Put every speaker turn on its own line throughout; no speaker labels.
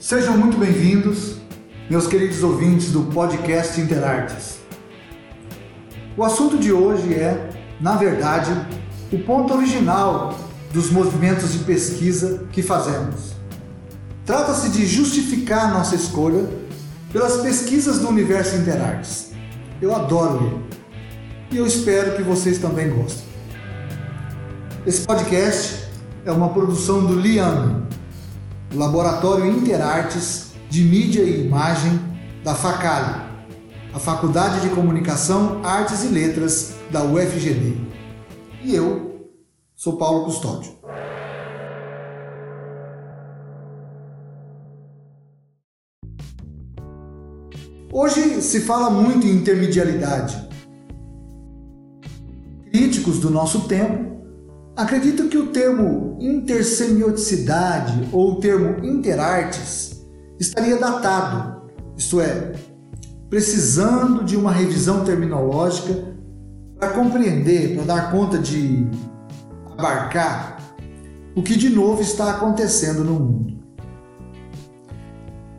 Sejam muito bem-vindos, meus queridos ouvintes do podcast Interartes. O assunto de hoje é, na verdade, o ponto original dos movimentos de pesquisa que fazemos. Trata-se de justificar nossa escolha pelas pesquisas do universo Interartes. Eu adoro ele e eu espero que vocês também gostem. Esse podcast é uma produção do Liano, Laboratório Interartes de Mídia e Imagem da FACALI, a Faculdade de Comunicação, Artes e Letras da UFGD. E eu sou Paulo Custódio. Hoje se fala muito em intermedialidade. Críticos do nosso tempo acreditam que o termo intersemioticidade ou o termo interartes estaria datado, isto é, precisando de uma revisão terminológica para compreender, para dar conta de abarcar o que de novo está acontecendo no mundo.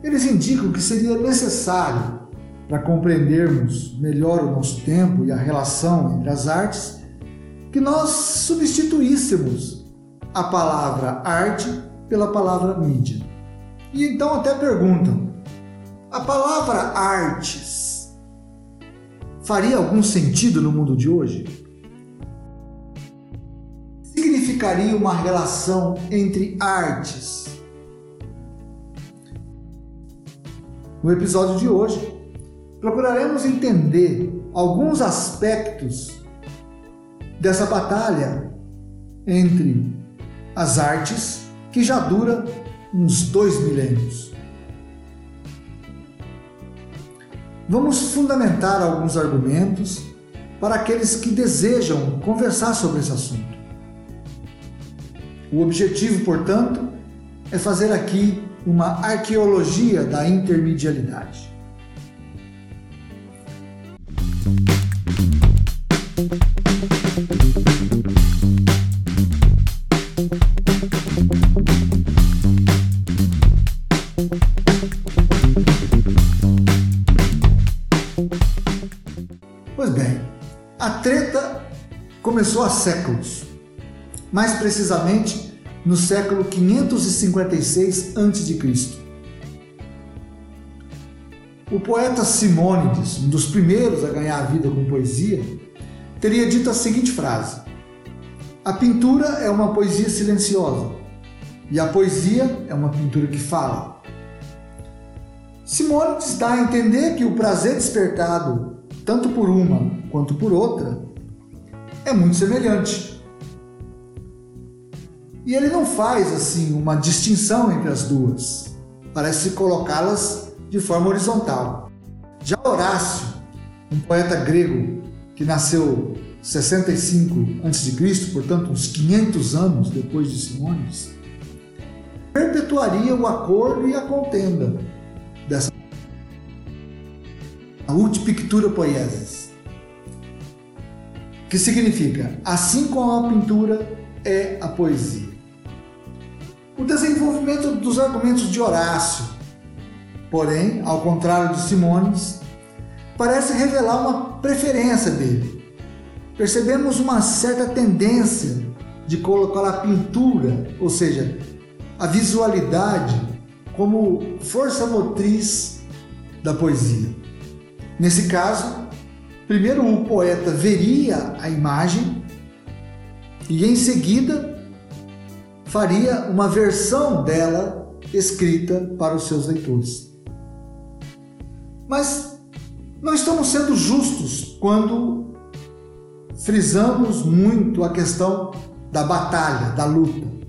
Eles indicam que seria necessário, para compreendermos melhor o nosso tempo e a relação entre as artes, que nós substituíssemos a palavra arte pela palavra mídia. E então até perguntam: a palavra artes faria algum sentido no mundo de hoje? Significaria uma relação entre artes? No episódio de hoje, procuraremos entender alguns aspectos dessa batalha entre as artes que já dura uns dois milênios. Vamos fundamentar alguns argumentos para aqueles que desejam conversar sobre esse assunto. O objetivo, portanto, é fazer aqui uma arqueologia da intermedialidade. Séculos, mais precisamente no século 556 a.C. O poeta Simônides, um dos primeiros a ganhar a vida com poesia, teria dito a seguinte frase: A pintura é uma poesia silenciosa e a poesia é uma pintura que fala. Simônides dá a entender que o prazer despertado, tanto por uma quanto por outra, é muito semelhante. E ele não faz assim uma distinção entre as duas, parece colocá-las de forma horizontal. Já Horácio, um poeta grego que nasceu 65 a.C., portanto uns 500 anos depois de Simônides, perpetuaria o acordo e a contenda dessa a ut pictura poiesis, que significa assim como a pintura é a poesia. O desenvolvimento dos argumentos de Horácio, porém, ao contrário de Simônides, parece revelar uma preferência dele. Percebemos uma certa tendência de colocar a pintura, ou seja, a visualidade, como força motriz da poesia. Nesse caso, primeiro o poeta veria a imagem e em seguida faria uma versão dela escrita para os seus leitores. Mas não estamos sendo justos quando frisamos muito a questão da batalha, da luta.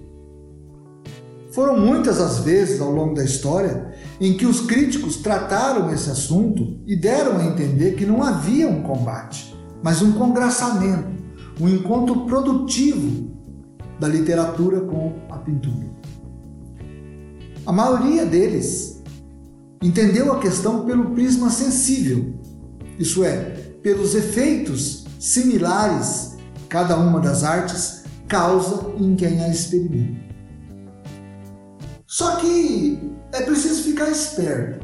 Foram muitas as vezes ao longo da história em que os críticos trataram esse assunto e deram a entender que não havia um combate, mas um congraçamento, um encontro produtivo da literatura com a pintura. A maioria deles entendeu a questão pelo prisma sensível, isso é, pelos efeitos similares cada uma das artes causa em quem a experimenta. Só que é preciso ficar esperto.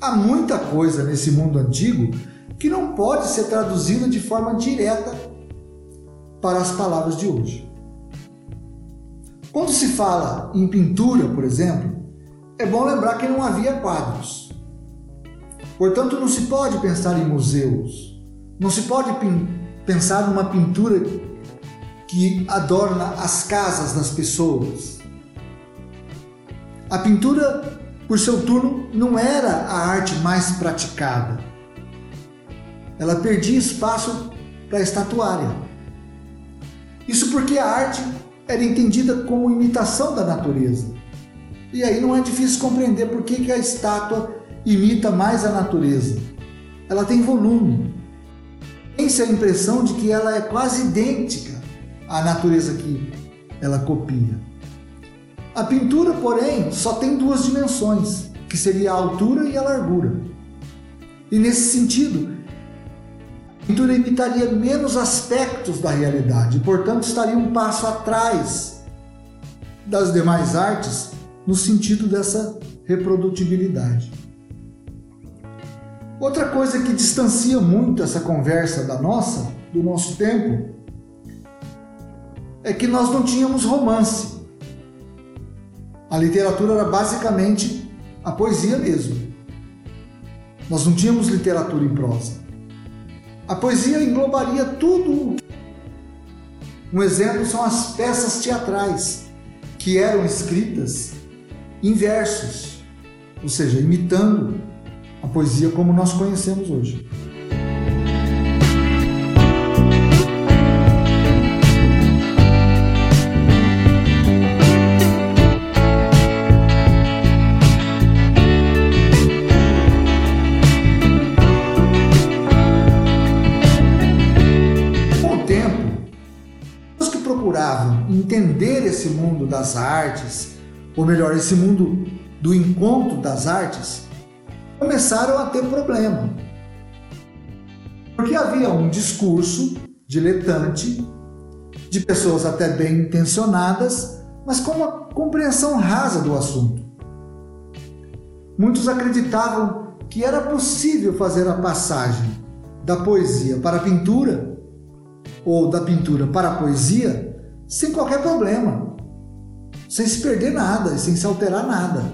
Há muita coisa nesse mundo antigo que não pode ser traduzida de forma direta para as palavras de hoje. Quando se fala em pintura, por exemplo, é bom lembrar que não havia quadros. Portanto, não se pode pensar em museus, não se pode pensar numa pintura que adorna as casas das pessoas. A pintura, por seu turno, não era a arte mais praticada. Ela perdia espaço para a estatuária. Isso porque a arte era entendida como imitação da natureza. E aí não é difícil compreender por que, que a estátua imita mais a natureza. Ela tem volume. Tem-se a impressão de que ela é quase idêntica à natureza que ela copia. A pintura, porém, só tem duas dimensões, que seria a altura e a largura. E nesse sentido, a pintura imitaria menos aspectos da realidade, e, portanto, estaria um passo atrás das demais artes no sentido dessa reprodutibilidade. Outra coisa que distancia muito essa conversa da nossa, do nosso tempo, é que nós não tínhamos romance. A literatura era basicamente a poesia mesmo. Nós não tínhamos literatura em prosa. A poesia englobaria tudo. Um exemplo são as peças teatrais, que eram escritas em versos, ou seja, imitando a poesia como nós conhecemos hoje. Esse mundo das artes, ou melhor, esse mundo do encontro das artes, começaram a ter problema. Porque havia um discurso diletante, de pessoas até bem intencionadas, mas com uma compreensão rasa do assunto. Muitos acreditavam que era possível fazer a passagem da poesia para a pintura ou da pintura para a poesia sem qualquer problema, sem se perder nada e sem se alterar nada.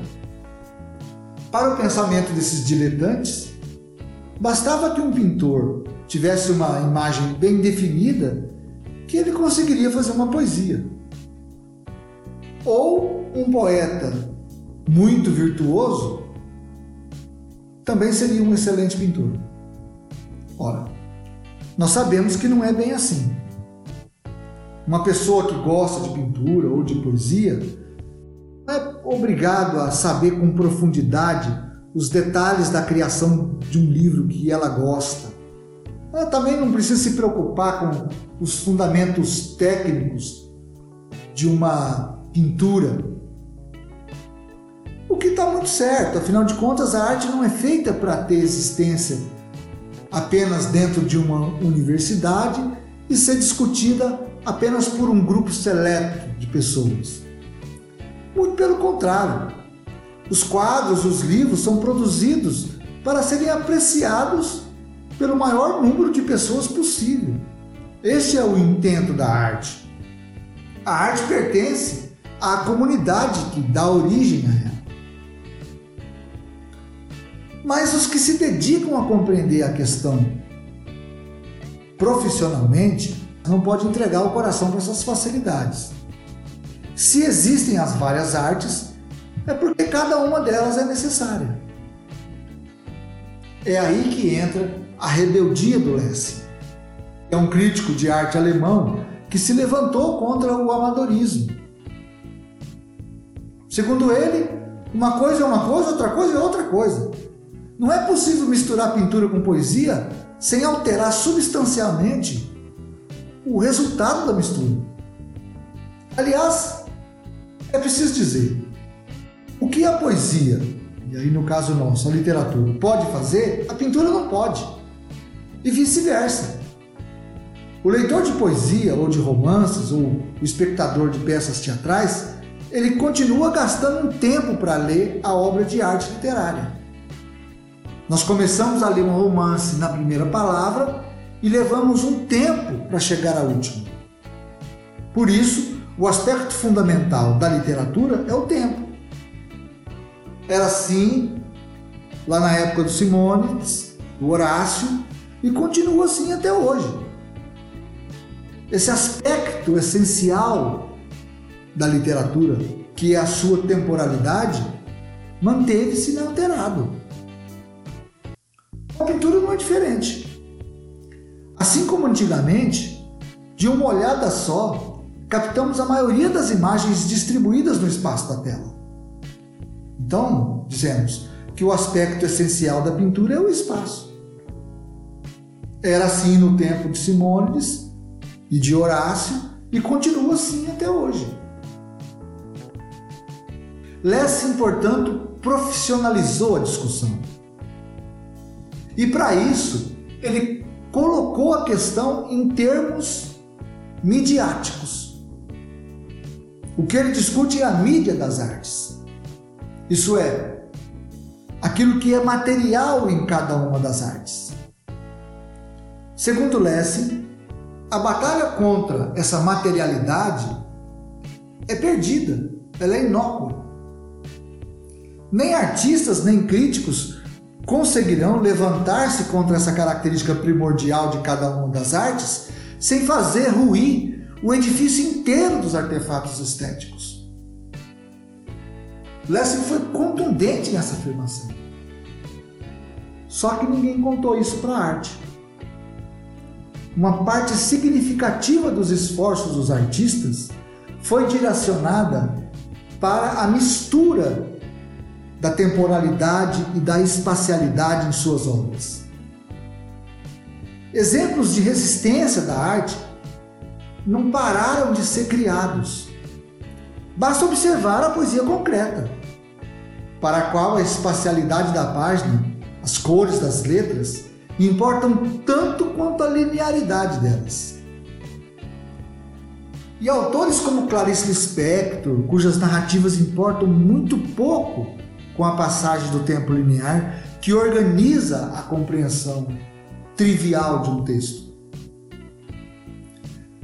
Para o pensamento desses diletantes, bastava que um pintor tivesse uma imagem bem definida que ele conseguiria fazer uma poesia. Ou um poeta muito virtuoso também seria um excelente pintor. Ora, nós sabemos que não é bem assim. Uma pessoa que gosta de pintura ou de poesia não é obrigado a saber com profundidade os detalhes da criação de um livro que ela gosta. Ela também não precisa se preocupar com os fundamentos técnicos de uma pintura. O que está muito certo, afinal de contas, a arte não é feita para ter existência apenas dentro de uma universidade e ser discutida apenas por um grupo seleto de pessoas. Muito pelo contrário, os quadros, os livros são produzidos para serem apreciados pelo maior número de pessoas possível. Este é o intento da arte. A arte pertence à comunidade que dá origem a ela. Mas os que se dedicam a compreender a questão profissionalmente não pode entregar o coração para essas facilidades. Se existem as várias artes, é porque cada uma delas é necessária. É aí que entra a rebeldia do Lessing. É um crítico de arte alemão que se levantou contra o amadorismo. Segundo ele, uma coisa é uma coisa, outra coisa é outra coisa. Não é possível misturar pintura com poesia sem alterar substancialmente o resultado da mistura. Aliás, é preciso dizer, o que a poesia, e aí no caso nosso, a literatura, pode fazer, a pintura não pode. E vice-versa. O leitor de poesia ou de romances ou o espectador de peças teatrais ele continua gastando um tempo para ler a obra de arte literária. Nós começamos a ler um romance na primeira palavra e levamos um tempo para chegar à última. Por isso, o aspecto fundamental da literatura é o tempo. Era assim lá na época do Simônides, do Horácio e continua assim até hoje. Esse aspecto essencial da literatura, que é a sua temporalidade, manteve-se inalterado. A pintura não é diferente. Assim como antigamente, de uma olhada só, captamos a maioria das imagens distribuídas no espaço da tela. Então, dizemos que o aspecto essencial da pintura é o espaço. Era assim no tempo de Simônides e de Horácio e continua assim até hoje. Lessing, portanto, profissionalizou a discussão. E para isso, ele colocou a questão em termos midiáticos. O que ele discute é a mídia das artes. Isso é, aquilo que é material em cada uma das artes. Segundo Lessing, a batalha contra essa materialidade é perdida, ela é inócua. Nem artistas nem críticos conseguirão levantar-se contra essa característica primordial de cada uma das artes sem fazer ruir o edifício inteiro dos artefatos estéticos. Lessing foi contundente nessa afirmação. Só que ninguém contou isso para a arte. Uma parte significativa dos esforços dos artistas foi direcionada para a mistura da temporalidade e da espacialidade em suas obras. Exemplos de resistência da arte não pararam de ser criados. Basta observar a poesia concreta, para a qual a espacialidade da página, as cores das letras, importam tanto quanto a linearidade delas. E autores como Clarice Lispector, cujas narrativas importam muito pouco com a passagem do tempo linear que organiza a compreensão trivial de um texto.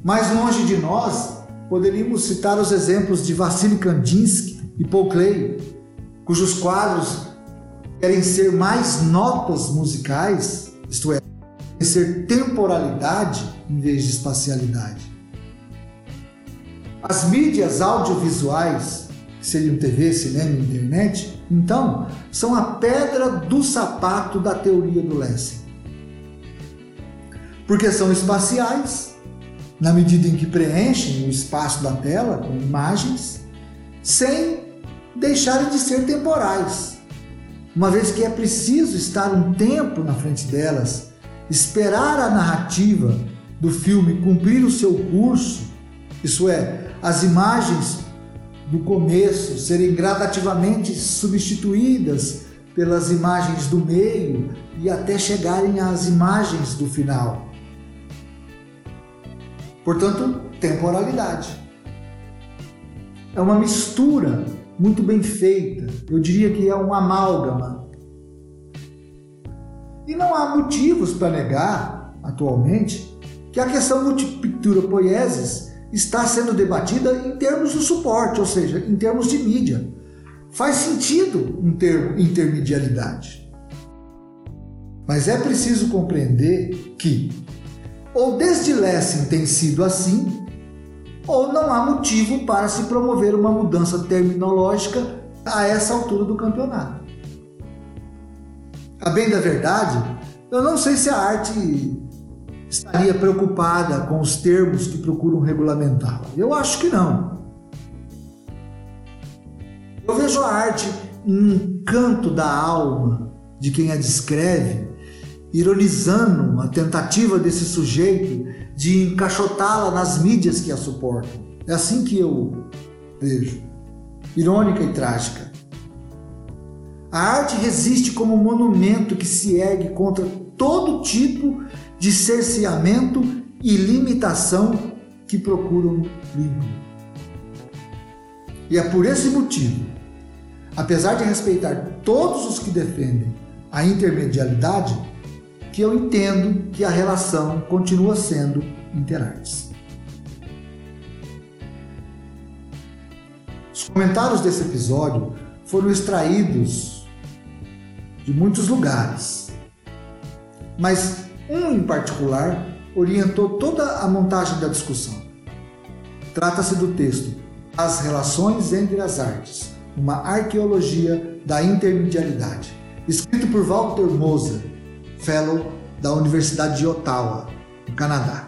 Mais longe de nós, poderíamos citar os exemplos de Vassily Kandinsky e Paul Klee, cujos quadros querem ser mais notas musicais, isto é, ser temporalidade em vez de espacialidade. As mídias audiovisuais seriam TV, cinema e internet, então são a pedra do sapato da teoria do Lessing. Porque são espaciais, na medida em que preenchem o espaço da tela com imagens, sem deixarem de ser temporais, uma vez que é preciso estar um tempo na frente delas, esperar a narrativa do filme cumprir o seu curso, isso é, as imagens do começo serem gradativamente substituídas pelas imagens do meio e até chegarem às imagens do final. Portanto, temporalidade. É uma mistura muito bem feita, eu diria que é um amálgama. E não há motivos para negar, atualmente, que a questão multipictura poiesis está sendo debatida em termos de suporte, ou seja, em termos de mídia. Faz sentido um termo intermedialidade. Mas é preciso compreender que, ou desde Lessing tem sido assim, ou não há motivo para se promover uma mudança terminológica a essa altura do campeonato. A bem da verdade, eu não sei se a arte estaria preocupada com os termos que procuram regulamentá-la? Eu acho que não. Eu vejo a arte um canto da alma de quem a descreve, ironizando a tentativa desse sujeito de encaixotá-la nas mídias que a suportam. É assim que eu vejo. Irônica e trágica. A arte resiste como um monumento que se ergue contra todo tipo de cerceamento e limitação que procuram livre. E é por esse motivo, apesar de respeitar todos os que defendem a intermedialidade, que eu entendo que a relação continua sendo interartes. Os comentários desse episódio foram extraídos de muitos lugares, mas um em particular orientou toda a montagem da discussão. Trata-se do texto As Relações entre as Artes, uma arqueologia da intermedialidade, escrito por Walter Moser, fellow da Universidade de Ottawa, no Canadá.